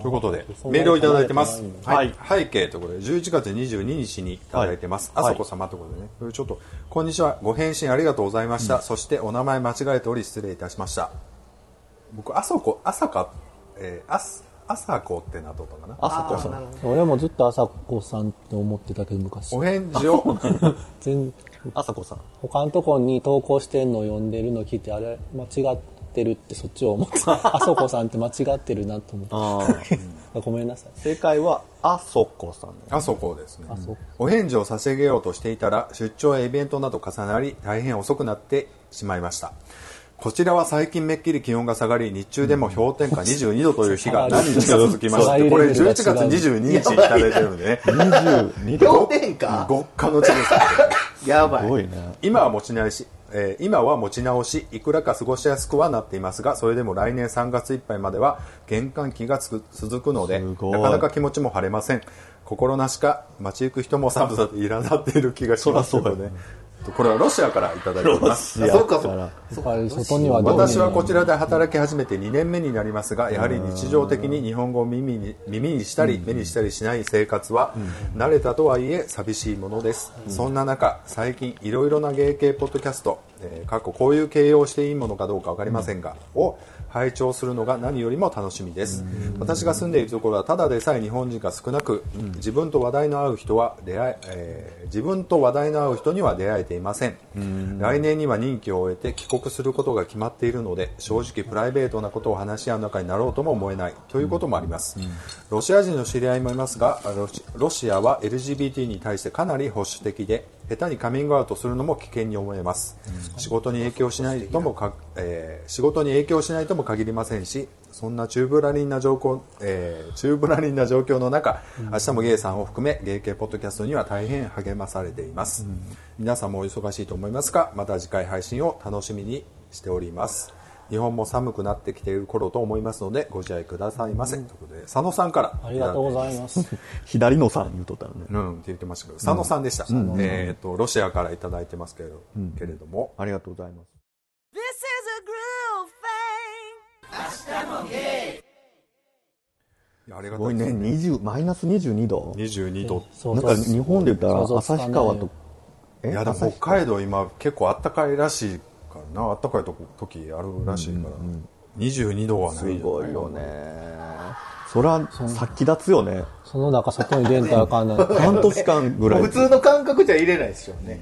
ということでメールをいただいてます、はい、背景ということで11月22日にいただいてます、あそこ様ということでねちょっとこんにちはご返信ありがとうございました、そしてお名前間違えており失礼いたしました。僕あそこ朝かえー、あす朝子ってなっとったかな。朝子さん。俺もずっと朝子さんって思ってたけど昔。お返事を？全朝子さん。他のとこに投稿してんのを読んでるの聞いてあれ間違ってるってそっちを思って あそこさんって間違ってるなと思って。あ ごめんなさい。正解はあそこさん。あそこですね。お返事を差し上げようとしていたら出張やイベントなど重なり大変遅くなってしまいました。こちらは最近めっきり気温が下がり日中でも氷点下22度という日が何日か続きまして これ11月22日にいただいてるんでね。22度氷点下極寒の地です。やばい。今は持ち直し、えー今は持ち直しいくらか過ごしやすくはなっていますがそれでも来年3月いっぱいまでは玄関期が続くのでなかなか気持ちも晴れません。心なしか街行く人も寒さで苛立っている気がしますそらそうだねこれはロシアからいただいてます。ロシアそうかそう私はこちらで働き始めて2年目になりますがやはり日常的に日本語を耳に耳にしたり目にしたりしない生活は慣れたとはいえ寂しいものです、そんな中最近いろいろな芸系ポッドキャスト、えー過去こういう形容していいものかどうか分かりませんが、を拝聴するのが何よりも楽しみです、私が住んでいるところはただでさえ日本人が少なく、自分と話題の合う人は出会ええー自分と話題の合う人には出会えていません、来年には任期を終えて帰国することが決まっているので正直プライベートなことを話し合う仲になろうとも思えないということもあります、ロシア人の知り合いもいますがロシロシアは LGBT に対してかなり保守的で下手にカミングアウトするのも危険に思えます、仕事に影響しないともか、えー仕事に影響しないとも限りませんしそんなチューブラリンな状況、えーチューブラリンな状況の中、明日もゲイさんを含めゲイ系ポッドキャストには大変励まされています、皆さんもお忙しいと思いますがまた次回配信を楽しみにしております日本も寒くなってきている頃と思いますのでご自愛くださいませ、ということで佐野さんから。ありがとうございます。左のさん言うとったのね。うん、って言ってましたけど、佐野さんでした。えっ、と、ロシアからいただいてますけれど、けれども、ありがとうございます。This is a groove thing. いやありがすごいね。たいですね。20マイナス22度？22度。なんか日本で言ったら旭川とえいや、でも北海道今結構暖かいらしいからな、暖かいとこ時あるらしいから、22度はないすんじゃない。ごいよね。そら殺気立つよね。その中外に出んとあかんない。半年間ぐらい。普通の感覚じゃ入れないですよね、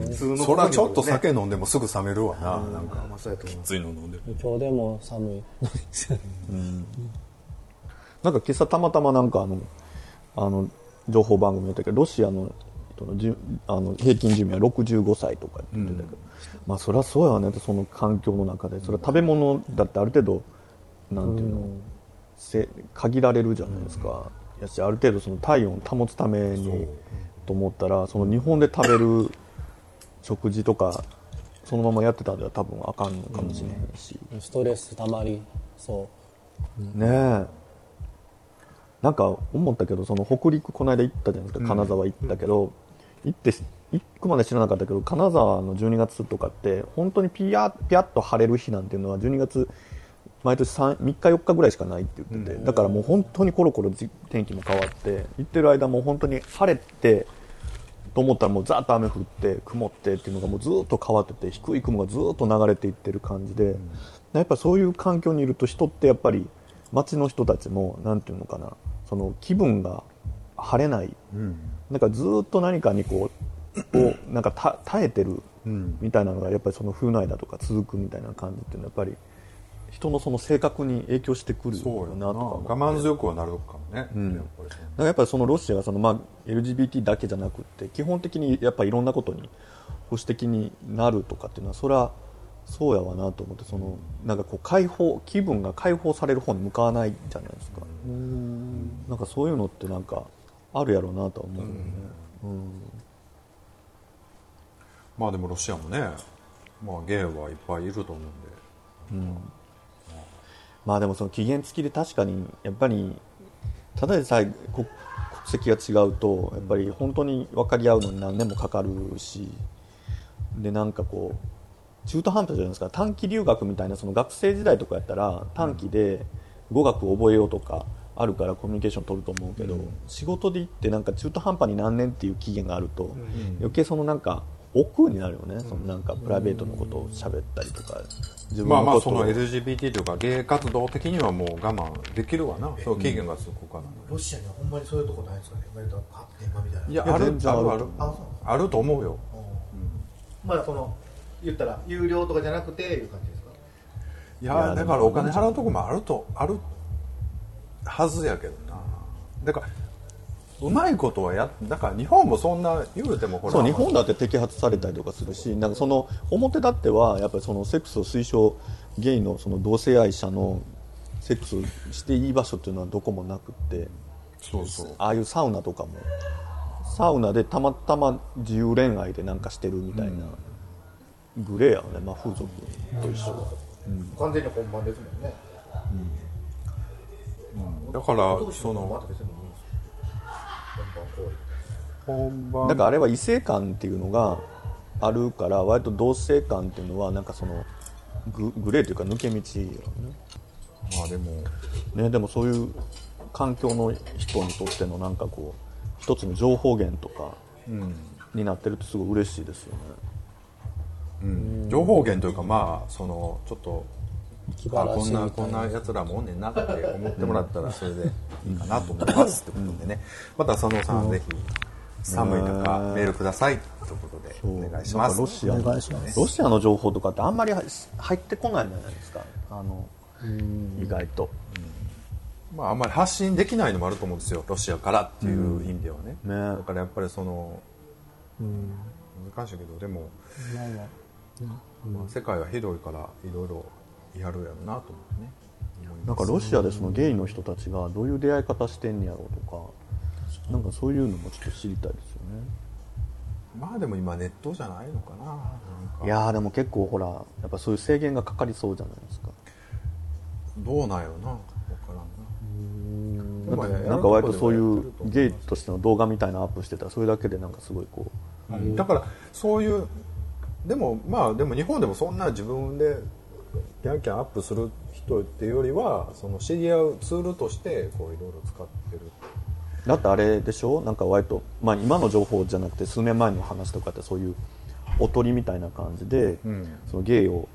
普通のそらちょっとね酒飲んでもすぐ冷めるわな、うやと思うきついの飲んでる。今日でも寒い。なんか今朝たまたまなんかあのあの情報番組やったけどロシアの人のじゅあの平均寿命は65歳とかって言ってたけど、まあそりゃそうやね。その環境の中で。それは食べ物だってある程度なんていうの、せ限られるじゃないですか、やしある程度その体温を保つためにと思ったらその日本で食べる食事とかそのままやってたんでは多分あかんのかもしれへんし、ストレスたまりそねえ。なんか思ったけどその北陸この間行ったじゃないですか。金沢行ったけど、行って行くまで知らなかったけど金沢の12月とかって本当にピヤピヤッと晴れる日なんていうのは12月毎年 3, 3日4日ぐらいしかないって言ってて、だからもう本当にコロコロじ天気も変わって行ってる間もう本当に晴れてと思ったらもうザーッと雨降って曇ってっていうのがもうずっと変わってて低い雲がずっと流れていってる感じで、やっぱそういう環境にいると人ってやっぱり街の人たちもなんていうのかなその気分が晴れない、なんかずっと何かにこう こうなんかた耐えてるみたいなのがやっぱりその冬の間とか続くみたいな感じっていうのはやっぱり人のその性格に影響してくるよな。とか我慢強くはなるかもね。やっぱりね。だからやっぱりそのロシアがその、まあ、LGBT だけじゃなくって基本的にやっぱりいろんなことに保守的になるとかっていうのはそれはそうやわなと思ってそのなんかこう解放気分が解放される方に向かわないじゃないですか。なんかそういうのってなんかあるやろうなとは思うよね、まあでもロシアもね、まあゲイはいっぱいいると思うんで。まあでもその期限付きで確かにやっぱりただでさえ国国籍が違うとやっぱり本当に分かり合うのに何年もかかるしでなんかこう中途半端じゃないですか。短期留学みたいなその学生時代とかやったら短期で語学を覚えようとかあるからコミュニケーション取ると思うけど、仕事で行ってなんか中途半端に何年っていう期限があると、余計そのなんか億劫になるよね、そのなんかプライベートのことを喋ったりとか。自分まあまあその LGBT というかゲイ活動的にはもう我慢できるわな。そう期限がつくからロシアにはほんまにそういうとこないですかね割と。あ電話みたいないやある。あるある。あると思うよ。まあその言ったら有料とかじゃなくていう感じですか？いやだからお金払うとこもあるとあるはずやけどな。だからうまいことはやだから日本もそんな言うてもほら。そう日本だって摘発されたりとかするしなんかその表立ってはやっぱりそのセックスを推奨ゲイのその同性愛者のセックスをしていい場所っていうのはどこもなくって。そうそう。ああいうサウナとかも。サウナでたまたま自由恋愛でなんかしてるみたいな、グレーやよね、まあ、風俗と一緒完全に本番ですもんねだからそのまた別にいいんからあれは異性感っていうのがあるから割と同性感っていうのはなんかそのググレーというか抜け道よね。まあでも。ね、でもそういう環境の人にとってのなんかこう一つの情報源とかになってるとすごい嬉しいですよね。うん。情報源というかまあそのちょっと気あこんないこんなやつらもおんねんなって思ってもらったらそれでいいかなと思います。ってことでねまた佐野さんぜひ寒い中メールくださいということでお願いします。かロシアのお願いします。ロシアの情報とかってあんまり入ってこないじゃないですか。あの意外と。まああんまり発信できないのもあると思うんですよロシアからっていう意味ではね、ね。だからやっぱりその難しいけどでも、まあ、世界は広いからいろいろやるやろうなと思ってね。なんかロシアでそのゲイの人たちがどういう出会い方してんやろうとかなんかそういうのもちょっと知りたいですよね。まあでも今ネットじゃないのかないやーでも結構ほらやっぱそういう制限がかかりそうじゃないですか。どうなんやろな分からんな。なんか割とそういうゲイとしての動画みたいなのアップしてたらそれだけでなんかすごいこう。だからそういうでもまあでも日本でもそんな自分でキャンキャンアップする人っていうよりはその知り合うツールとしてこういろいろ使ってる。だってあれでしょ？なんか割と、まあ、今の情報じゃなくて数年前の話とかってそういうおとりみたいな感じで、ん。そのゲイを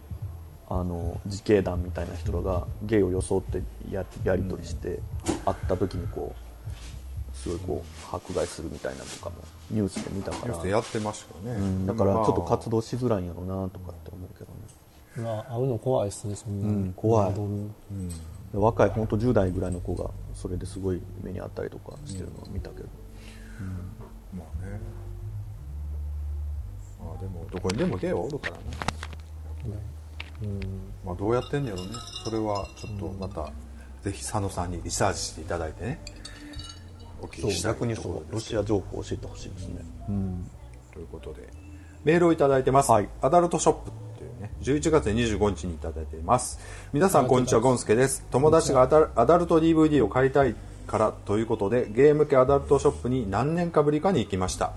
あの自警団みたいな人らがゲイを装ってややり取りして、会った時にこうすごいこう迫害するみたいなのとかもニュースで見たから。ニュースでやってましたよね、うんだからちょっと活動動しづらいんやろうなとかって思うけどね、まあ会うの怖いですねそんな、うん怖い。どん。で若い本当10代ぐらいの子がそれですごい目にあったりとかしてるのを見たけど、まあね。まあでもどこにでもゲイはおるからね。まあどうやってんねやろね。それはちょっとまた、ぜひ佐野さんにリサーチしていただいてね。お聞そうきしたにそうロシア情報を教えてほしいですね、ということでメールをいただいてます、はい。アダルトショップね。11月25日にいただいています。皆さんこんにちはゴンスケです。友達がアダルアダルト DVD を買いたいからということでゲーム系アダルトショップに何年かぶりかに行きました。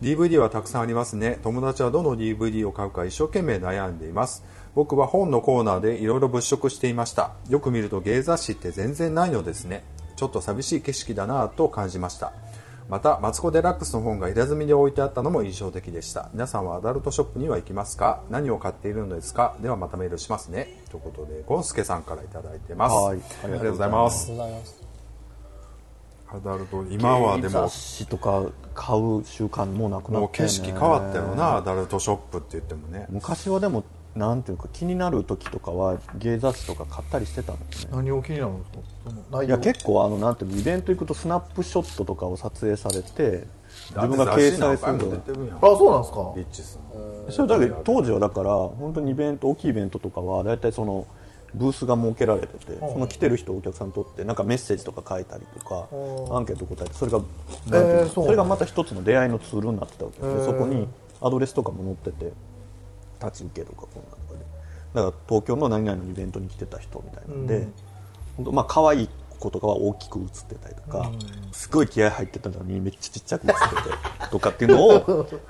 DVD はたくさんありますね。友達はどの DVD を買うか一生懸命悩んでいます。僕は本のコーナーでいろいろ物色していました。よく見るとゲイ雑誌って全然ないのですね。ちょっと寂しい景色だなぁと感じましたまたマツコ・デラックスの本が入れ墨で置いてあったのも印象的でした。皆さんはアダルトショップには行きますか？何を買っているのですか？ではまたメールしますね。ということでゴンスケさんからいただいてます。はい。ありがとうございます。ありがとうございます。アダルト今はでも雑誌とか買う習慣もうなくなもうって、ね、景色変わったよなアダルトショップって言ってもね。昔はでもなんていうか気になる時とかは芸雑誌とか買ったりしてたんですね。何を気になるんですか？い容や結構あのなんていうのイベント行くとスナップショットとかを撮影されて自分が掲載するのあそうなんですか？リッチさんそれだけど当時はだから本当にイベント大きいイベントとかは大体そのブースが設けられててその来てる人をお客さんにとってなんかメッセージとか書いたりとかアンケート答えてそれがえーそれがまた一つの出会いのツールになってたわけですよ。そこにアドレスとかも載ってて立ち受けとかこんなとかで。だから東京の何々のイベントに来てた人みたいなんで、本当まあ可愛い子とかは大きく写ってたりとか、すごい気合入ってたのにめっちゃちっちゃく写っててとかっていうのを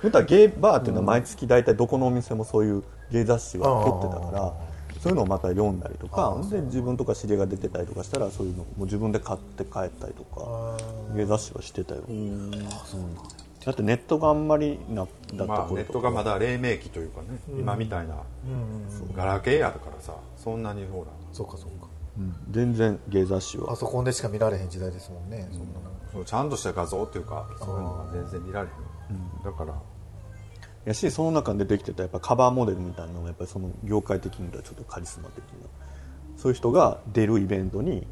本当はゲイバーっていうのは毎月大体どこのお店もそういうゲイ雑誌は撮ってたからそういうのをまた読んだりとかで自分とか知り合いが出てたりとかしたらそういうのもう自分で買って帰ったりとか芸雑誌はしてたよだってネットがあんまりなだったまあネットがまだ黎明期というかね、今みたいな、ガラケーやるからさそんなにほら。そうかそうか。全然芸雑誌は。パソコンでしか見られへん時代ですもんね、そんなの。そうちゃんとした画像っていうかそういうのが全然見られへん、だから。やしその中でできてたやっぱカバーモデルみたいなのがやっぱりその業界的にはちょっとカリスマ的な。そういう人が出るイベントに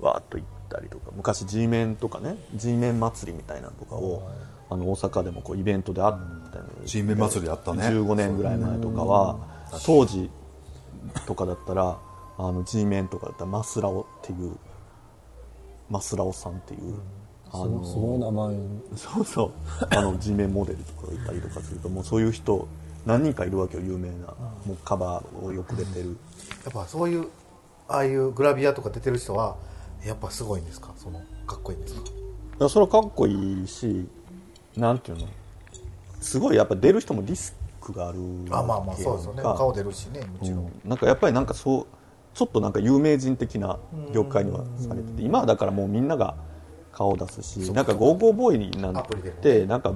わーっと行ったりとか昔 G メンとかね G メン祭りみたいなのとかをあの大阪でもこうイベントであったの G メン祭りあったね。15年ぐらい前とかは当時とかだったらあの G メンとかだったらマスラオっていうマスラオさんっていう、あのすごい名前。そうそう。あの G メンモデルとかがいたりとかするともうそういう人何人かいるわけよ有名な。もうカバーをよく出てる、やっぱそういうああいうグラビアとか出てる人はやっぱすごいんですか？そのかっこいいんですか？いやそれはかっこいいしなんていうの？すごいやっぱ出る人もリスクがあるあまあまあそうですよね。顔出るしねもちろん、うん。なんかやっぱりなんかそうちょっとなんか有名人的な業界にはされてて今はだからもうみんなが顔を出すしなんかゴーゴーボーイになってなんか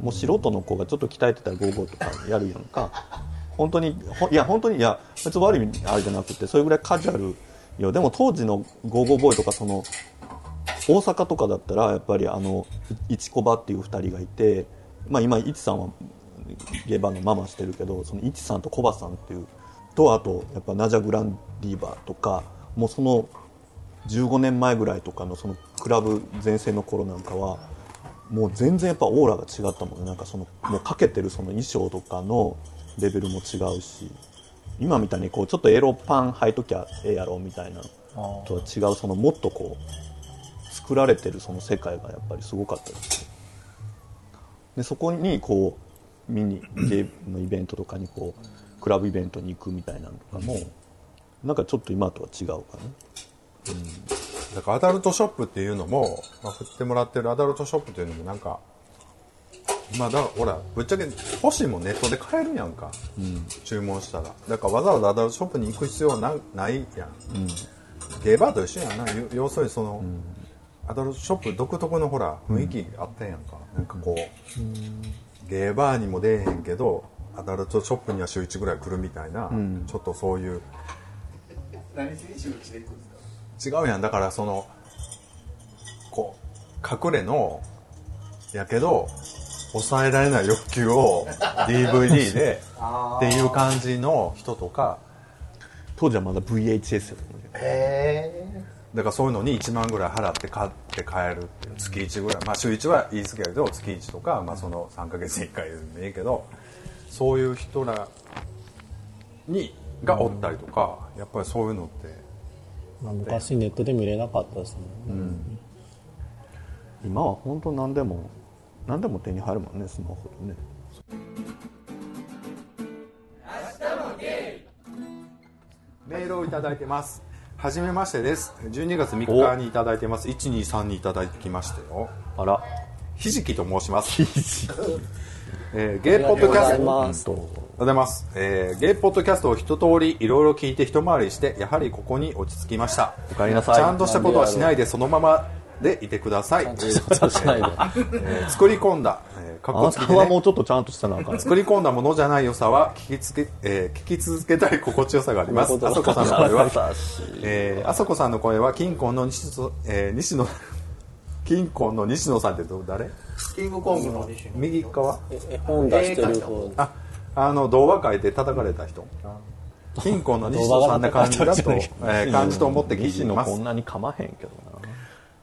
もう素人の子がちょっと鍛えてたらゴーゴーとかやるやんか。本当にほいや本当にいや別に悪い意味あれじゃなくてそれぐらいカジュアルよ。でも当時のゴーゴーボーイとかその大阪とかだったらやっぱりあのいちこばっていう2人がいて、まあ、今いちさんはゲバのママしてるけどそのいちさんとコバさんっていうとあとやっぱナジャ・グランディーバーとかもうその15年前ぐらいとかのそのクラブ全盛の頃なんかはもう全然やっぱオーラが違ったもんね。なんかそのもうかけてるその衣装とかのレベルも違うし今みたいにこうちょっとエロパン履いときゃええやろみたいなとは違うそのもっとこう作られてるその世界がやっぱりすごかったですね。でそこにこう見にゲームのイベントとかにこうクラブイベントに行くみたいなのとかもなんかちょっと今とは違うかな。だからアダルトショップっていうのも、まあ、振ってもらってるアダルトショップっていうのもなんかまあだほらぶっちゃけ欲しいもんネットで買えるやんか、注文したら。だからわざわざアダルトショップに行く必要なないやん、ゲーバーと一緒やんな。要要するにその、アダルトショップ独特のほら雰囲気あったやんか、なんかこう、ゲーバーにも出えへんけどアダルトショップには週1ぐらい来るみたいな、ちょっとそういう。何しに収録していくんですか？違うやん。だからそのこう隠れのやけど抑えられない欲求を DVD でっていう感じの人とか。当時はまだ VHS やったね。へえだからそういうのに1万ぐらい払って買って帰るっていう月1ぐらいまあ週1は言い過ぎやけど月1とか、まあ、その3ヶ月に1回でもいいけどそういう人らにがおったりとか、やっぱりそういうのって。まあ、昔ネットで見れなかったですもんね、今は本当何でも何でも手に入るもんねスマホでね。メールをいただいてますはじめましてです。12月3日にいただいてます。123にいただいてきましたよ。あら。ひじきと申します。えーゲイポッドキャスト。ございます、えーゲイポッドキャストを一通りいろいろ聞いて一回りしてやはりここに落ち着きました。おかえりなさい。ちゃんとしたことはしないでそのままでいてください。ちゃんとしたことはしないで。えー作り込んだ、えー、かっあなこつねたはもうちょっとちゃんとしたな。作り込んだものじゃない良さは聞きつけ、えー聞き続けたい心地よさがあります。あそこさんの声は。えーあそこさんの声は金婚の西野、えー西野 金婚の西野さんってど誰？キングコングの西野。右側？え絵本出してる方。ああの動画書いて叩かれた人。金婚の西野さんな感じだと、えー感じと思って聞いてます。野こんなに噛まへんけど。な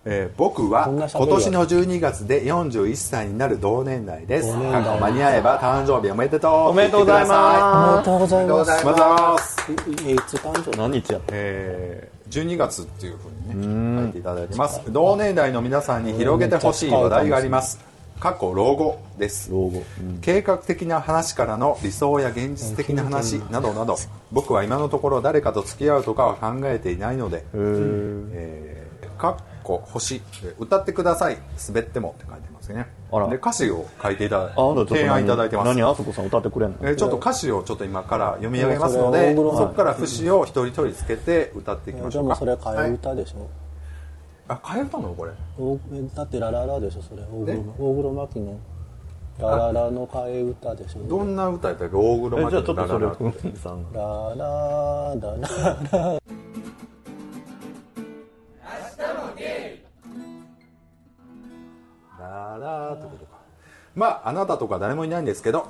えー僕は今年の12月で41歳になる同年代です。過去間に合えば誕生日おめでとう。おめでとうございおめまでとうございます。おめでとうございます。いいつ誕生日？何日やったえー12月っていうふうにね書いていただいてます。同年代の皆さんに広げてほしい話題があります。過去老後です。老後、計画的な話からの理想や現実的な話などなど僕は今のところ誰かと付き合うとかは考えていないので、えーか個星で歌ってください。滑ってもって書いてますね。あら。で歌詞を書いていただ提案いただいてます。何何あそこさん歌ってくれんの？えーちょっと歌詞をちょっと今から読み上げますのでそこから節を一人一人つけて歌っていきましじゃあもうょうかそれ替え歌でしょ、あ変えたの？これ。だってラララでしょそれ。大黒大黒摩季の。ラララの替え歌でしょ。どんな歌やったっけ？大黒摩季のラララって。みさんがラララララララってことかまああなたとか誰もいないんですけど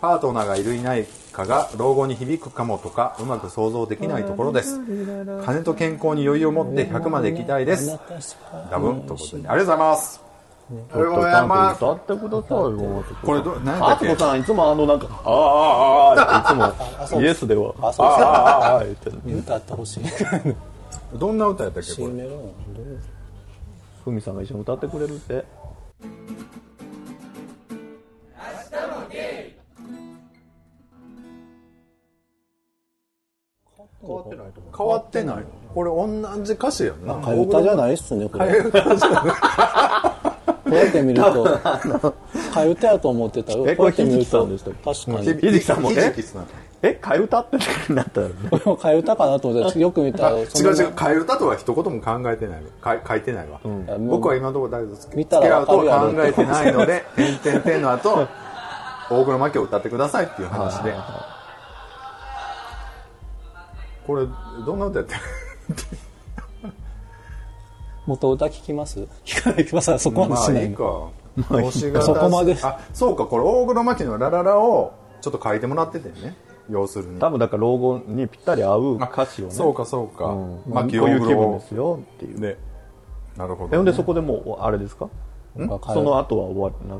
パートナーがいるいないかが老後に響くかもとかうまく想像できないところです金と健康に余裕を持って100まで行きたいですダブンということでありがとうございますありがとうございます歌ってくださいよこれど何だっけあつこさんいつもあのなんか「ああああああ」いつもイエスでは「あそうああああ」言ってる歌ってほしいどんな歌やったっけこれふみさんが一緒に歌ってくれるって変わってないと思う。変わってない。これ同じ歌詞やんな。替え歌じゃないっすねこれ。替え歌じゃない。こうやって見ると替え歌やと思ってたこうやって見ると。確かに。ひじきさんもひえ替え歌ってなったらね 替え歌かなと思ってよく見たらあ違う違う替え歌とは一言も考えてないか書いてないわ、僕は今のところ大丈夫です。見たら付き合うとわかるやろ。考えてないので「てんてんてん」の後大黒摩季を歌ってくださいっていう話で。これどんな歌やってる元歌聞きます？聞かないでまさそこまでまあしない。いいか。星が出すそこまで。あそうかこれ大黒摩季の「ラララ」をちょっと書いてもらっててね要するに。多分だから老後にぴったり合う歌詞をね。そうかそうか、うん。まあこういう気分をですよっていう。ね。なるほえど、ね、ほんでそこでもうあれですか？その後は終わりな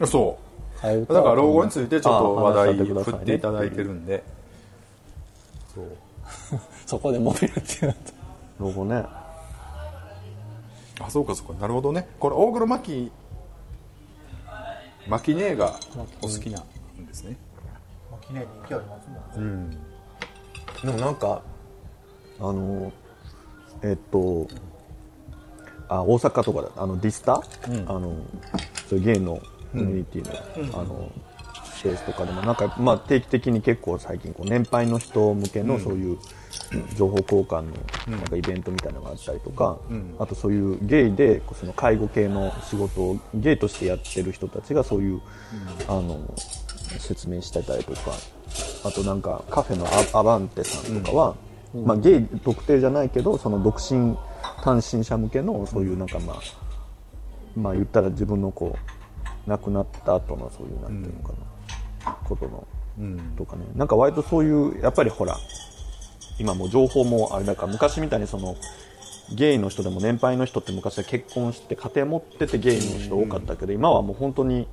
く。そう。だから老後についてちょっと話題振っていただいてるんで。そう。そこで揉めるってなった。老後ね。あそうかそうか。なるほどね。これ大黒摩季マキ姉がお好きなんですね。まあ記念に人気ありますもんね。でもなんかあのえっとあ大阪とかだ。あのディスタ、あのそういうゲイのコミュニティの、あのスペースとかでもなんか、まあ、定期的に結構最近こう年配の人向けのそういう情報交換のなんかイベントみたいなのがあったりとか、あとそういうゲイでその介護系の仕事をゲイとしてやってる人たちがそういう、あの説明してたりとかあとなんかカフェのアアバンテさんとかは、まあ、ゲイ特定じゃないけどその独身単身者向けのそういうなんかまあ、まあ言ったら自分のこう亡くなった後のそういうなんていうのかな、ことの、とかね。なんか割とそういうやっぱりほら今もう情報もあれだから昔みたいにそのゲイの人でも年配の人って昔は結婚して家庭持っててゲイの人多かったけど、今はもう本当に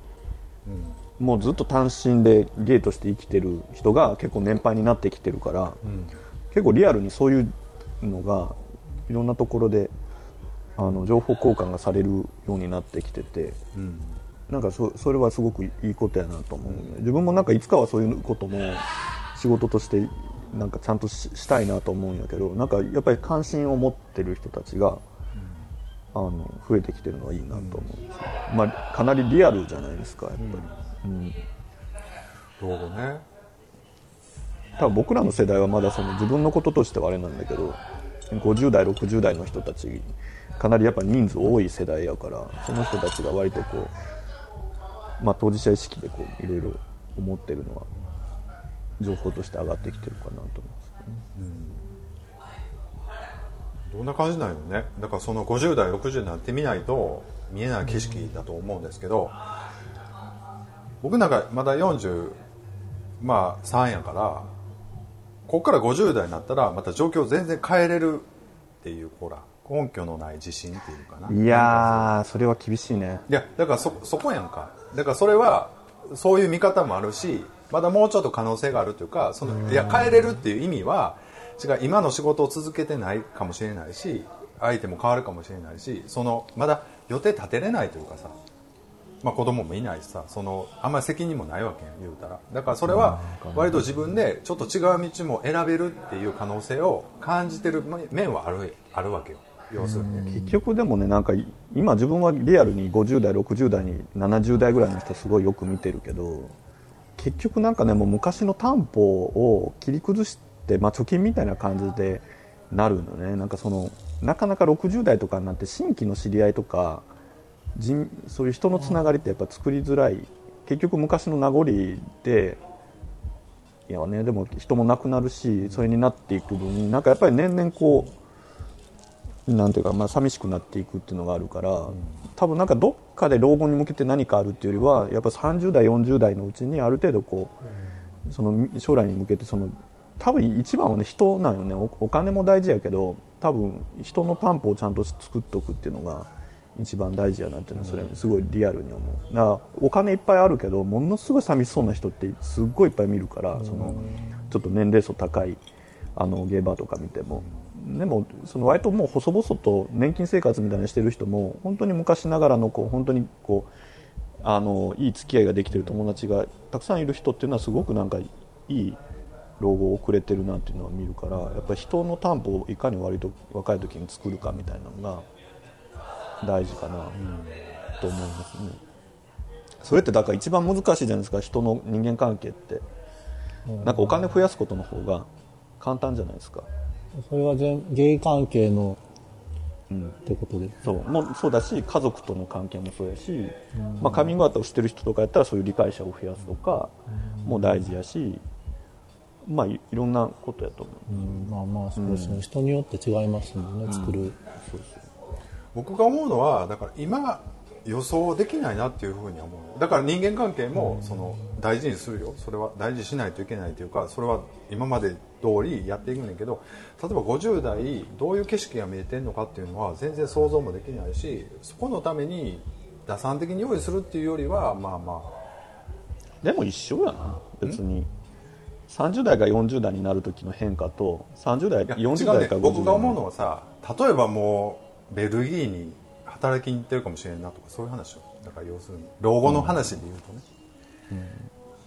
もうずっと単身でゲイとして生きてる人が結構年配になってきてるから、結構リアルにそういうのがいろんなところであの情報交換がされるようになってきてて、なんかそそれはすごくいいことやなと思う、自分もなんかいつかはそういうことも仕事としてなんかちゃんとししたいなと思うんやけどなんかやっぱり関心を持ってる人たちが、あの増えてきてるのはいいなと思う。ん。ですよ、まあ、かなりリアルじゃないですかやっぱり、老後ね。多分僕らの世代はまだその自分のこととしてはあれなんだけど50代60代の人たちかなりやっぱ人数多い世代やからその人たちが割とこう、まあ、当事者意識でこういろいろ思ってるのは情報として上がってきてるかなと思いますどん。な感じなんよね。だからその50代60になってみないと見えない景色だと思うんですけど僕なんかまだ40まあ3やからここから50代になったらまた状況全然変えれるっていうほら根拠のない自信っていうかな。いやーそれは厳しいね。いやだからそそこやんか。だからそれはそういう見方もあるしまだもうちょっと可能性があるというかそのいや変えれるっていう意味は違う今の仕事を続けてないかもしれないし相手も変わるかもしれないしそのまだ予定立てれないというかさ、まあ、子供もいないしさそのあんまり責任もないわけやん言うたら。だからそれは割と自分でちょっと違う道も選べるっていう可能性を感じてる面はあるあるわけよ。要するに。ね、結局でもねなんか今自分はリアルに50代60代に70代ぐらいの人すごいよく見てるけど結局なんかねもう昔の担保を切り崩して、まあ、貯金みたいな感じでなるのね。なんかそのなかなか60代とかになって新規の知り合いとか人そういう人のつながりってやっぱ作りづらい。結局昔の名残でいやねでも人も亡くなるしそれになっていく分なんかやっぱり年々こうなんていうか、まあ、寂しくなっていくっていうのがあるから、多分なんかどっかで老後に向けて何かあるっていうよりはやっぱ30代40代のうちにある程度こう、その将来に向けてその多分一番はね人なんよね。おお金も大事やけど多分人の担保をちゃんと作っておくっていうのが一番大事やなっていうのはそれすごいリアルに思う。だからお金いっぱいあるけどものすごい寂しそうな人ってすっごいいっぱい見るからそのちょっと年齢層高いあのゲーバーとか見ても。でもその割ともう細々と年金生活みたいなのしてる人も本当に昔ながらのこう本当にこうあのいい付き合いができてる友達がたくさんいる人っていうのはすごくなんかいい老後を送れてるなっていうのは見るからやっぱり人の担保をいかに割と若い時に作るかみたいなのが大事かな。と思いますね。それってだから一番難しいじゃないですか人の人間関係って。なんかお金増やすことの方が簡単じゃないですか。それは全芸関係の、ってことでそう。もうそうだし家族との関係もそうやし、まあ、カミングアウトをしてる人とかやったらそういう理解者を増やすとかも大事やし、まあいいろんなことやと思う。うん。まあまあそうですね、人によって違いますもんね作る、僕が思うのはだから今予想できないなっていうふうには思う。だから人間関係もその大事にするよ。それは大事にしないといけないというかそれは今まで通りやっていくんだけど例えば50代どういう景色が見えてるのかっていうのは全然想像もできないしそこのために打算的に用意するっていうよりはまあまでも一緒やな。別に。30代が40代になる時の変化と30代あいや40違うね代から50代僕が思うのはさ例えばもうベルギーに働きに行ってるかもしれんなとかそういう話を。だから要するに老後の話で言うとね、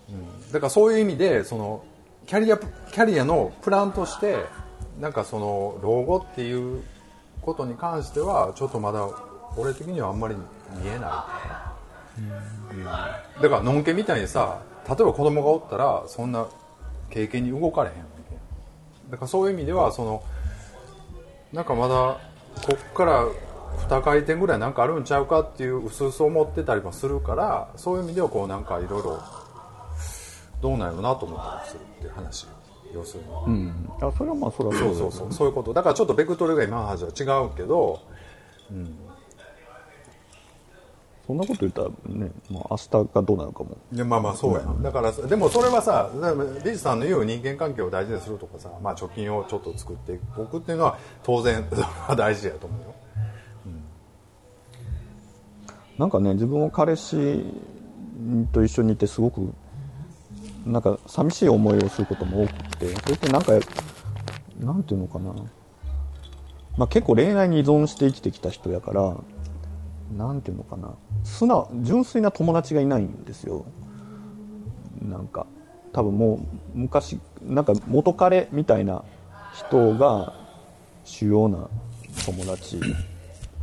うん。だからそういう意味でそのキャリアキャリアのプランとしてなんかその老後っていうことに関してはちょっとまだ俺的にはあんまり見えない、うん。だからのんけみたいにさ例えば子供がおったらそんな経験に動かれへんわけ。だからそういう意味ではそのなんかまだこっから2回転ぐらいなんかあるんちゃうかっていう薄々思ってたりもするからそういう意味ではこうなんかいろいろどうなんやろうなと思ったりするっていう話要するにうん。あそれはまあそれはそうそうそうそう。いうこと。だからちょっとベクトルが今の話は違うけどそんなこと言ったらね、まあ、明日がどうなるかも。いやまあまあそうや。なだからでもそれはさリーチさんの言う人間関係を大事にするとかさ、まあ、貯金をちょっと作っておくっていうのは当然 それは大事やと思うよ。なんかね自分は彼氏と一緒にいてすごくなんか寂しい思いをすることも多くてそれってなんかなんていうのかな、まあ、結構恋愛に依存して生きてきた人やからなんていうのかな。素直純粋な友達がいないんですよ。なんか多分もう昔なんか元彼みたいな人が主要な友達。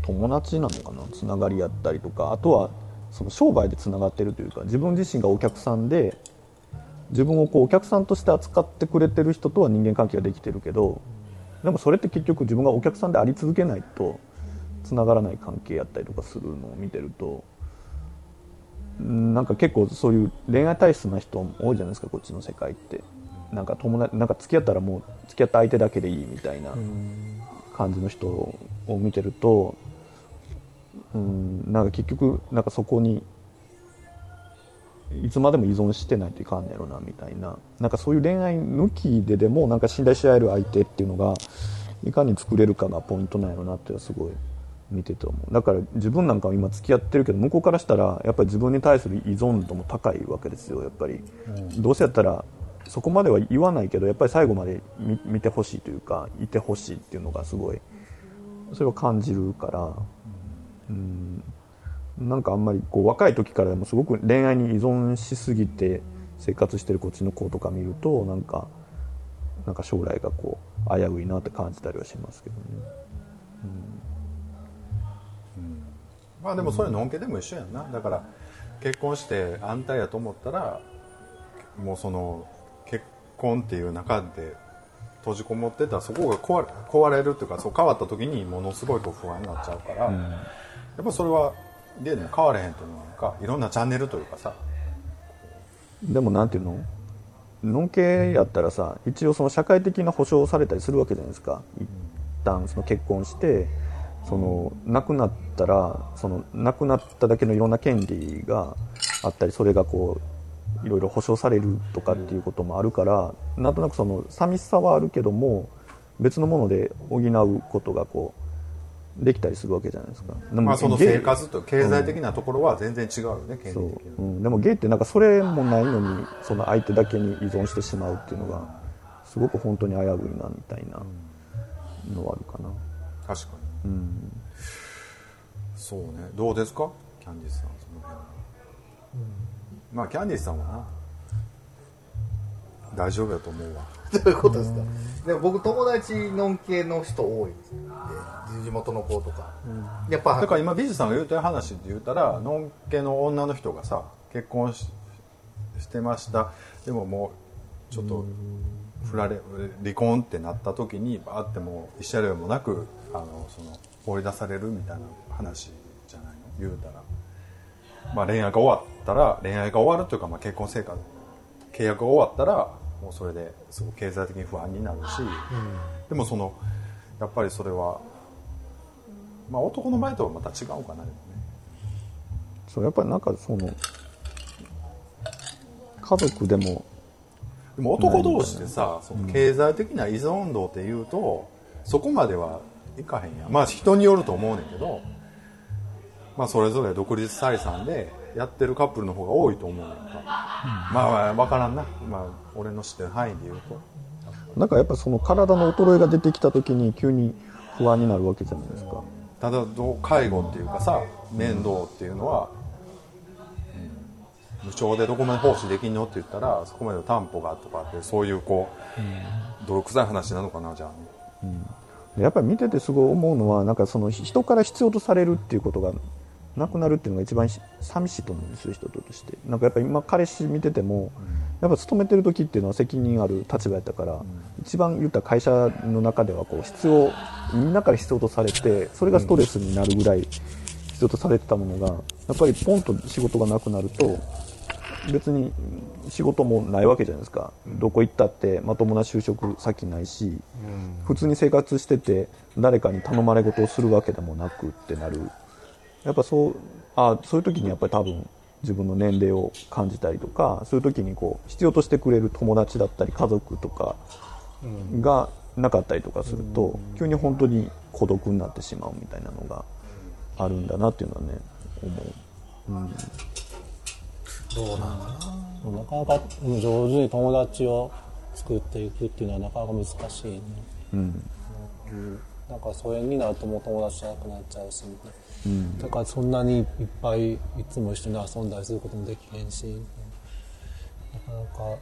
友達なのかな？つながりやったりとか。あとはその商売でつながってるというか自分自身がお客さんで自分をこうお客さんとして扱ってくれてる人とは人間関係ができてるけどでもそれって結局自分がお客さんであり続けないとつながらない関係やったりとかするのを見てるとうんなんか結構そういう恋愛体質な人多いじゃないですかこっちの世界って。なんか友達なんか付き合ったらもう付き合った相手だけでいいみたいな感じの人を見てるとうんなんか結局なんかそこにいつまでも依存してないといかんねやろなみたいな。なんかそういう恋愛抜きででもなんか信頼し合える相手っていうのがいかに作れるかがポイントなんやろなってすごい見てて思う。だから自分なんかは今付き合ってるけど向こうからしたらやっぱり自分に対する依存度も高いわけですよやっぱり、どうせやったらそこまでは言わないけどやっぱり最後まで見見てほしいというかいてほしいっていうのがすごいそれを感じるから。うん。なんかあんまりこう若い時からでもすごく恋愛に依存しすぎて生活してるこっちの子とか見るとなんかなんか将来がこう危ういなって感じたりはしますけどね。まあでもそれのんけでも一緒やんな。だから結婚して安泰やと思ったらもうその結婚っていう中で閉じこもってたらそこが壊れ壊れるっていうかそう変わった時にものすごいこう不安になっちゃうから、やっぱそれはでも変われへんと思うのか。いろんなチャンネルというかさ。でもなんていうの？のんけやったらさ一応その社会的な保障をされたりするわけじゃないですか。一旦その結婚してその亡くなったらその亡くなっただけのいろんな権利があったりそれがこういろいろ保障されるとかっていうこともあるからなんとなくその寂しさはあるけども別のもので補うことがこうできたりするわけじゃないですか。でもまあその生活と経済的なところは全然違うよね、権利そう。うん、でもゲイってなんかそれもないのにその相手だけに依存してしまうっていうのがすごく本当に危ういなみたいなのはあるかな、確かに、そうね。どうですか？キャンディースさんその辺は、まあキャンディースさんはな。大丈夫やと思うわ。どういうことですか、でも僕友達のんけの人多いですで地元の子とか、やっぱだから今ビジさんが言うてる話で言ったらのんけの女の人がさ結婚ししてました。でももうちょっと振られ離婚ってなった時にバーってもう慰謝料もなくあのその放り出されるみたいな話じゃないの？言うたら、まあ、恋愛が終わったら恋愛が終わるというか、まあ、結婚生活契約が終わったらもうそれですごく経済的に不安になるし、でもそのやっぱりそれはまあ男の場合とはまた違うかなでもね。そうやっぱりなんかその家族でもでも男同士でさ、その経済的な依存度っていうとそこまではいかへんやん。まあ人によると思うねんけどまあそれぞれ独立採算でやってるカップルの方が多いと思うねんか、まあまあ分からんな、まあ、俺の知ってる範囲で言うと。なんかやっぱその体の衰えが出てきた時に急に不安になるわけじゃないですか。ただどう介護っていうかさ面倒っていうのは、うん。無償でどこまで奉仕できんのって言ったらそこまでの担保がとかってそういうこう、泥臭い話なのかなじゃあ、やっぱり見ててすごい思うのはなんかその人から必要とされるっていうことがなくなるっていうのが一番し寂しいと思うんですよ人として。なんかやっぱり今彼氏見てても、やっぱ勤めてる時っていうのは責任ある立場やったから、一番言ったら会社の中ではこう必要みんなから必要とされてそれがストレスになるぐらい必要とされてたものがやっぱりポンと仕事がなくなると別に仕事もないわけじゃないですか、どこ行ったってまともな就職先ないし、普通に生活してて誰かに頼まれ事をするわけでもなくってなる。やっぱそうあそういう時にやっぱり多分自分の年齢を感じたりとかそういう時にこう必要としてくれる友達だったり家族とかがなかったりとかすると、急に本当に孤独になってしまうみたいなのがあるんだなっていうのはね思う。なかな。かうん上手に友達を作っていくっていうのはなかなか難しいね、うん。なんか疎遠になるともう友達じゃなくなっちゃうし、だからそんなにいっぱいいつも一緒に遊んだりすることもできへんしな。かなか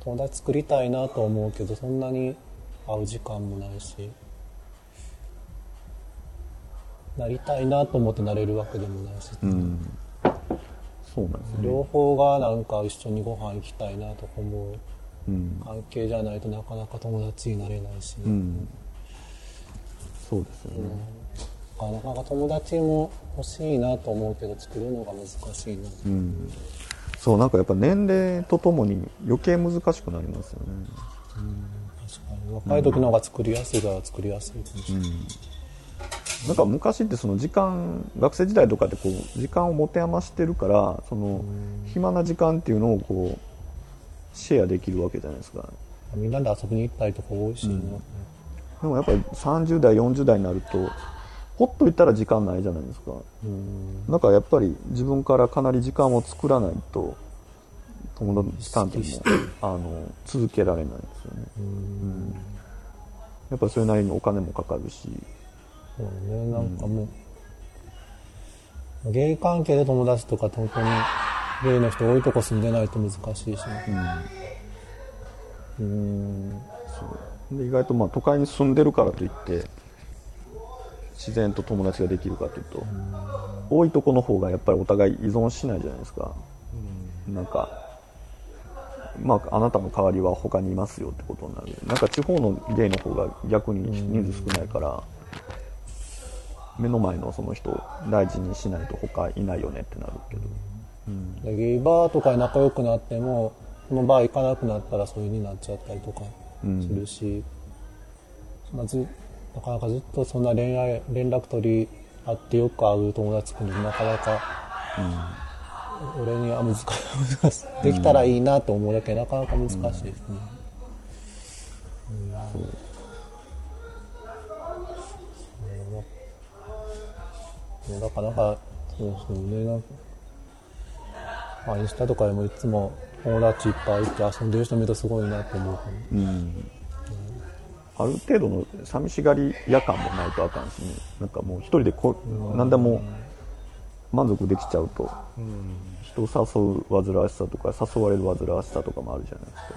友達作りたいなと思うけどそんなに会う時間もないし。なりたいなと思ってなれるわけでもないし、そうなんですよね。両方がなんか一緒にご飯行きたいなとか思う。関係じゃないとなかなか友達になれないし、そうですよね、あなかなか友達も欲しいなと思うけど作るのが難しいな、そうなんかやっぱ年齢とともに余計難しくなりますよね。確かに。若い時の方が作りやすいから作りやすいかもしれない、なんか昔ってその時間学生時代とかってこう時間を持て余してるからその暇な時間っていうのをこうシェアできるわけじゃないですか。みんなで遊びに行ったりとか多いしな、でもやっぱり30代40代になるとほっといたら時間ないじゃないですか。だからやっぱり自分からかなり時間を作らないと友達関係もあの続けられないですよね。うん。やっぱりそれなりにお金もかかるしそうね。なんかもう、ゲイ関係で友達とか本当にゲイの人多いとこ住んでないと難しいし、で意外とまあ都会に住んでるからといって自然と友達ができるかというと、多いとこの方がやっぱりお互い依存しないじゃないですか、なんか、まあ、あなたの代わりは他にいますよってことになる。なんか地方のゲイの方が逆に人数少ないから、目の前のその人を大事にしないと他いないよねってなるけど、でゲイバーとかで仲良くなってもそのバー行かなくなったらそういう風になっちゃったりとかするし、そんなずなかなかずっとそんな恋愛連絡取り合ってよく会う友達くんなかなか、俺には難しい。できたらいいなと思うだけなかなか難しいですね、うんなかなかそうそうね。なんかまあ、インスタとかでもいつも友達いっぱいいて遊んでる人見るとすごいなって思うかある程度の寂しがり夜間もないとあかんしね。なんかもう一人でこ何でも満足できちゃうと、人を誘う煩わしさとか誘われる煩わしさとかもあるじゃないですか。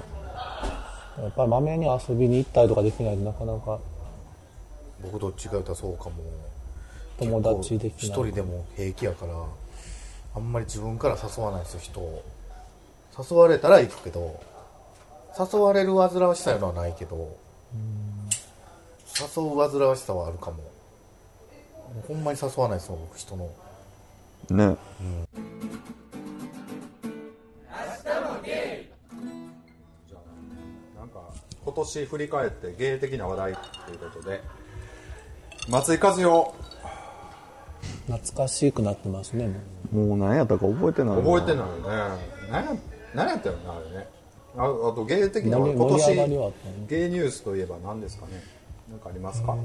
らやっぱりまめに遊びに行ったりとかできないとなかなか。僕どっちか言ったらそうかも友達でき一人でも平気やからあんまり自分から誘わないですよ人を。誘われたら行くけど誘われる煩わしさいうのはないけど誘う煩わしさはあるかも。もうほんまに誘わないですよ僕人の。ね。なんか今年振り返って芸的な話題ということで松井和代懐かしくなってますね。もうもう何やったか覚えてないな。覚えてないよね。何や何やったよねあれね。ああと芸的な何今盛り上がり年はあったの？芸ニュースといえば何ですかね。何かありますか？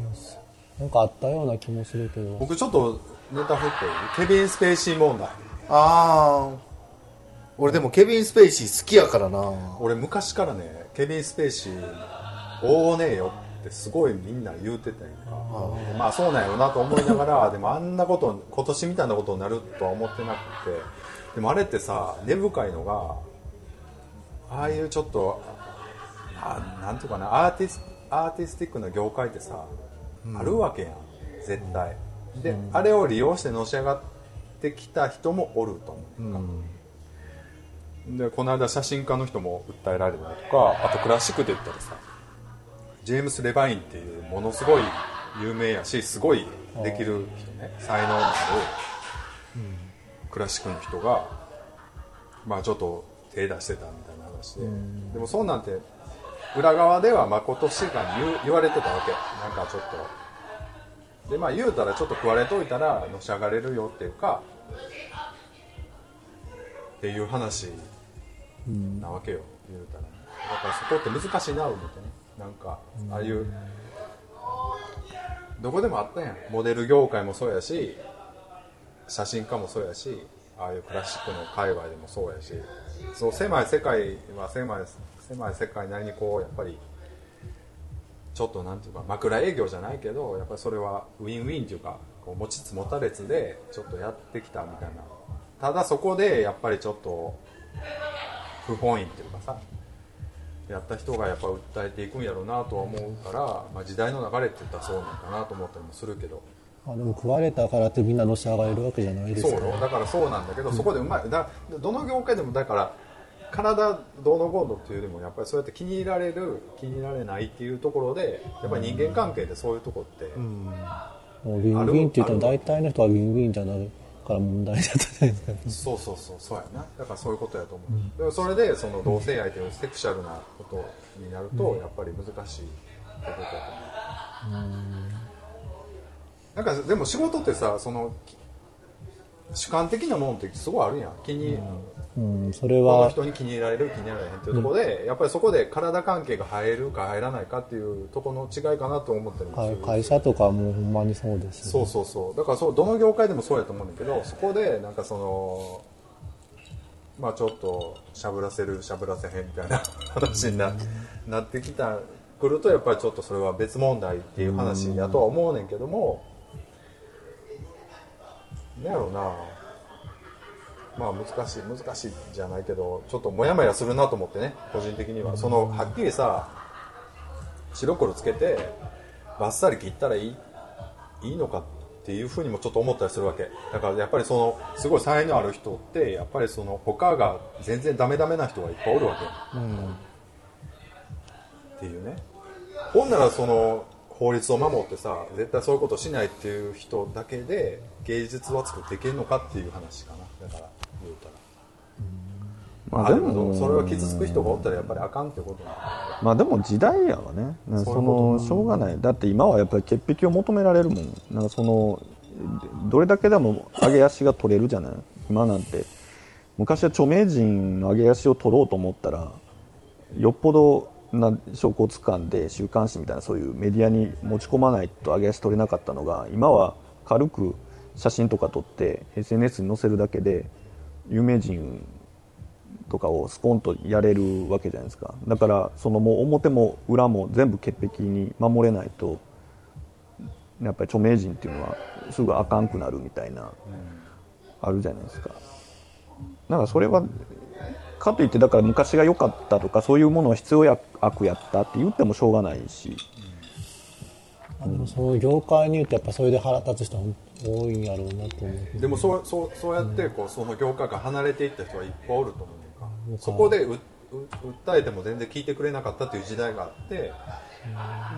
なんかあったような気もするけど。僕ちょっとネタ振ってケビン・スペイシー問題。ああ俺でもケビン・スペイシー好きやからな。俺昔からねケビン・スペイシーおおねえよってすごいみんな言うてたやんか、まあそうなんやろなと思いながら でもあんなこと今年みたいなことになるとは思ってなくて。でもあれってさ根深いのがああいうちょっとあなんていうかなアーティスアーティスティックな業界ってさ、あるわけやん。絶対。で、あれを利用してのし上がってきた人もおると思う、でこの間写真家の人も訴えられたりとかあとクラシックで言ったらさジェームス・レバインっていうものすごい有名やしすごいできる人ね。才能のあるクラシックの人がまあちょっと手出してたみたいな話で。でもそうなんて裏側ではまことしが言う言われてたわけ。なんかちょっと。でまあ言うたらちょっと食われといたらのし上がれるよっていうかっていう話なわけよ、言うたら。ねだからそこって難しいな思ってねなんかああいうどこでもあったやん。モデル業界もそうやし写真家もそうやしああいうクラシックの界隈でもそうやし。そう狭い世界は狭い狭い世界なりにこうやっぱりちょっとなんていうか枕営業じゃないけどやっぱりそれはウィンウィンっていうかこう持ちつ持たれつでちょっとやってきたみたいな。ただそこでやっぱりちょっと不本意っていうかさ。やった人がやっぱ訴えていくんやろうなとは思うから、まあ、時代の流れって言ったらそうなんかなと思ったりもするけど。あでも食われたからってみんなのし上がれるわけじゃないですそうよ。よだからそうなんだけど、そこでうまい。だどの業界でもだから体どうのこうのっていうよりもやっぱりそうやって気に入られる気に入られないっていうところでやっぱり人間関係でそういうとこって、もうウィンウィンって言っても大体の人はウィンウィンじゃないから問題だったじゃないですか。そうそうそうそうやな。だからそういうことやと思う、でもそれでその同性愛というセクシャルなことになるとやっぱり難しいってことやと思う、なんかでも仕事ってさそのき主観的なものってすごいあるやん。気に、うんそれこのは人に気に入られる気に入られへんっていうところで、やっぱりそこで体関係が入るか入らないかっていうところの違いかなと思ったりもする会会社とかもうほんまにそうですよそうそうそう。だからそうどの業界でもそうやと思うんだけどそこでなんかそのまあちょっとしゃぶらせるしゃぶらせへんみたいな話にな,、なってきたくるとやっぱりちょっとそれは別問題っていう話やとは思うねんけども、なんやろうなまあ難しい難しいじゃないけどちょっとモヤモヤするなと思ってね個人的には。そのはっきりさ白黒つけてバッサリ切ったらいいいいのかっていうふうにもちょっと思ったりするわけ。だからやっぱりそのすごい才能ある人ってやっぱりその他が全然ダメダメな人がいっぱいおるわけ、っていうね。ほんならその法律を守ってさ絶対そういうことしないっていう人だけで芸術は作っていけるのかっていう話かな。だから言うたら。まあでもそれは傷つく人がおったらやっぱりあかんってことなの。まあでも時代やわね。その。しょうがない。だって今はやっぱり潔癖を求められるもん。なんかそのどれだけでも上げ足が取れるじゃない？今なんて。昔は著名人の上げ足を取ろうと思ったらよっぽどな証拠をつかんで週刊誌みたいなそういうメディアに持ち込まないと上げ足取れなかったのが今は軽く写真とか撮って SNS に載せるだけで有名人とかをスコンとやれるわけじゃないですか。だからそのもう表も裏も全部潔癖に守れないとやっぱり著名人っていうのはすぐあかんくなるみたいな、あるじゃないですか。なんかそれはかといってだから昔が良かったとかそういうものは必要や悪やったって言ってもしょうがないしあでもそういう業界に言うとやっぱそれで腹立つ人は多いんやろうなと思う。でもそうそうそうやってこうその業界から離れていった人はいっぱいおると思う。かそこでうう訴えても全然聞いてくれなかったっていう時代があって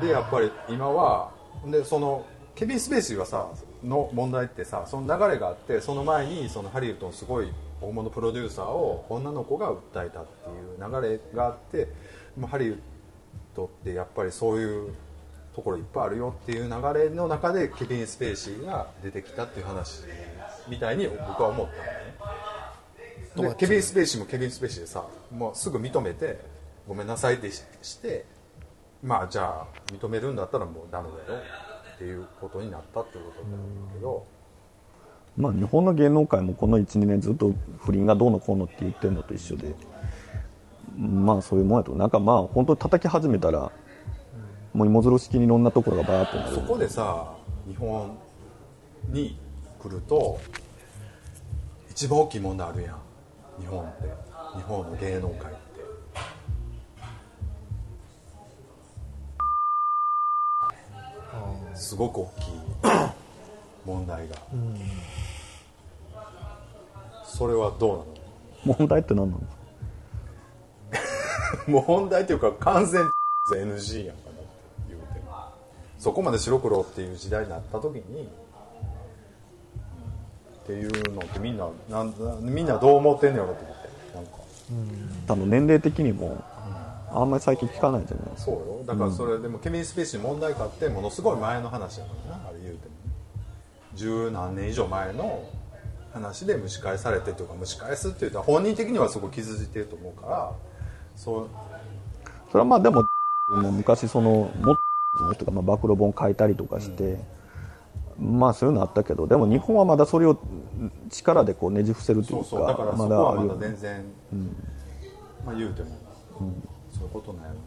でやっぱり今はでそのケビン・スペーシーはさの問題ってさその流れがあってその前にそのハリウッドのすごい大物プロデューサーを女の子が訴えたっていう流れがあってハリウッドってやっぱりそういうところいっぱいあるよっていう流れの中でケビン・スペーシーが出てきたっていう話みたいに僕は思ったのね。でケビン・スペーシーもケビン・スペーシーでさもうすぐ認めてごめんなさいってししてまあじゃあ認めるんだったらもうダメだよっていうことになったっていうことなんだけど。まあ日本の芸能界もこの12年ずっと不倫がどうのこうのって言ってるのと一緒でまあそういうもんやと。なんかまあ本当に叩き始めたらもう芋づる式にいろんなところがバーッとなる。そこでさ日本に来ると一番大きい問題あるやん。日本って。日本の芸能界って。すごく大きい問題が、それはどうなの？問題って何なの？問題というか完全 NG やんかなそこまで白黒っていう時代になった時にうんっていうのってみんななんみんなどう思ってんねやろと思って。なんか。多分年齢的にもあんまり最近聞かないじゃない？ですかそうよ。だからそれでもケビン・スペーシーに問題があってものすごい前の話やからな。あれ言うても。十何年以上前の話で蒸し返されてというか蒸し返すっていうと本人的にはすごい傷ついてると思うからそう。それはまあでも昔そのもっと人がまあ暴露本書いたりとかして、まあそういうのあったけどでも日本はまだそれを力でこうねじ伏せるといそううそうだからそこかまだはまだ全然、まあ言うても、そういうことなんやろね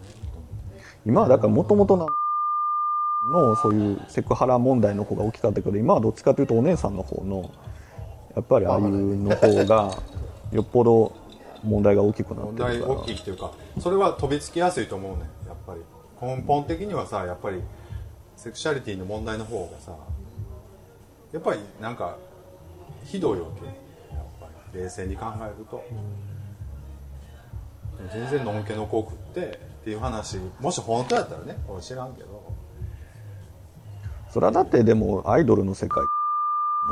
今はだからもともとののそういうセクハラ問題の方が大きかったけど今はどっちかというとお姉さんの方のやっぱりああいうの方がよっぽど問題が大きくなって問るから。題大きいっていうかそれは飛びつきやすいと思うねやっぱり根本的にはさやっぱりセクシャリティの問題の方がさやっぱりなんかひどいわけ。やっぱり冷静に考えると、全然のんけの子食ってっていう話もし本当やったらね俺知らんけど。それはだってでもアイドルの世界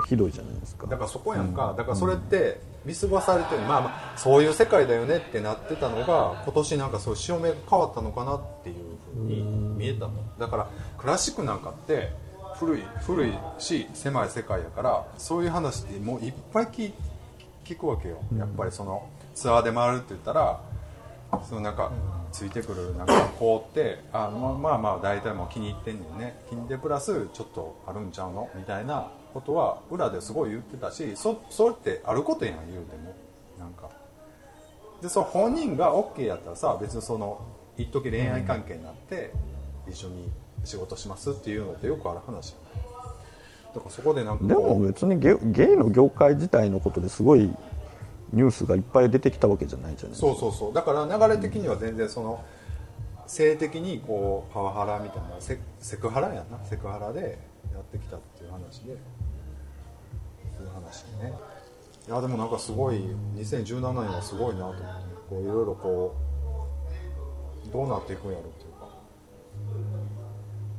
ひどいじゃないですか。だからそこやんか、だからそれって見過ごされてる、まあまあそういう世界だよねってなってたのが今年なんかそういう潮目が変わったのかなっていうふうに見えたの。だからクラシックなんかって古い古いし狭い世界やからそういう話ってもういっぱい聞聞くわけよ。やっぱりそのツアーで回るって言ったらそのなんかついてくるなんか子ってあまあまあ大体もう気に入ってんねんね。気に入ってプラスちょっとあるんちゃうのみたいなことは裏ですごい言ってたしそそれってあることやん言うても。なんか。でその本人が OK やったらさ別にその一時恋愛関係になって一緒に仕事しますっていうのってよくある話やん。だからそこでなんかでも別にゲゲイの業界自体のことですごいニュースがいっぱい出てきたわけじゃないじゃないですか。そうそうそう。だから流れ的には全然その性的にこうパワハラみたいなセセクハラやな。セクハラでやってきたっていう話でいう話ね。いやでもなんかすごい2017年はすごいなと思ってこういろいろこうどうなっていくんやろうっていうか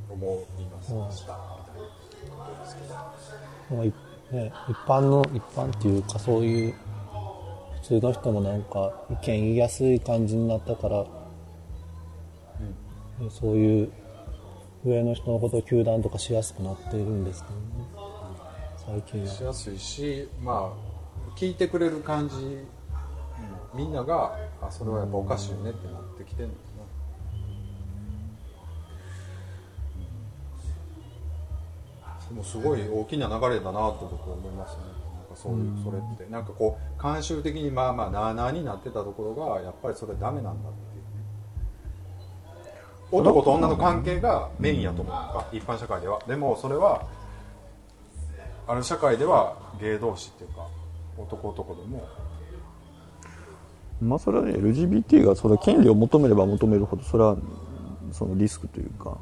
思いましたみたいなことですけどまあいね、一般の一般っていうかそういう普通の人もなんか意見言いやすい感じになったから、ねそういう上の人のことを糾弾とかしやすくなっているんですけどね。最近は。しやすいしまあ聞いてくれる感じ、うんみんながあそれはやっぱおかしいよねってなってきてるのかな、でもすごい大きな流れだなと僕は思いますね。なんかそういうそれって。なんかこう慣習的にまあまあなあなあになってたところがやっぱりそれダメなんだって男と女の関係がメインやと思う。一般社会では。でもそれはある社会では芸同士っていうか男男でも。まあそれはね LGBT がそれは権利を求めれば求めるほどそれはそのリスクというか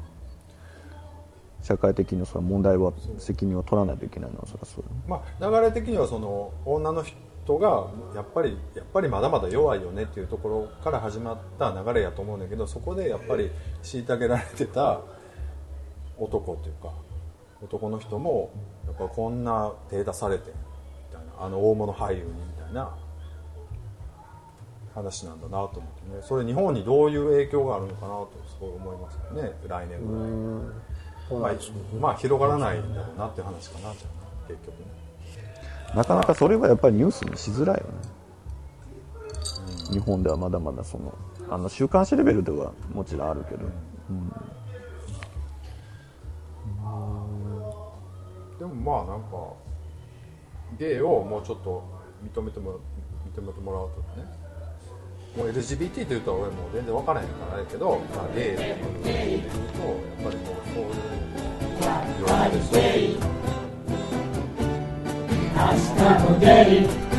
社会的にそれは問題は責任を取らないといけないのはそれはそう。まあ、流れ的にはその女の人がやっぱりやっぱりまだまだ弱いよねっていうところから始まった流れやと思うんだけどそこでやっぱり虐げられてた男っていうか男の人もやっぱこんな手出されてみたいなあの大物俳優にみたいな話なんだなと思ってねそれ日本にどういう影響があるのかなとすごい思いますよね来年ぐらい。まあ、まあ広がらないんだろうなっていう話かなじゃあ結局ね。なかなかそれはやっぱりニュースにしづらいよね、日本ではまだまだそのあの週刊誌レベルではもちろんあるけど、でもまあなんかゲイをもうちょっと認めても認めてもらうとかね。もう LGBT って言うと俺もう全然分からへんからあれやけど、まあ、ゲイっていうことで言うとやっぱりもうそういう明日もゲイ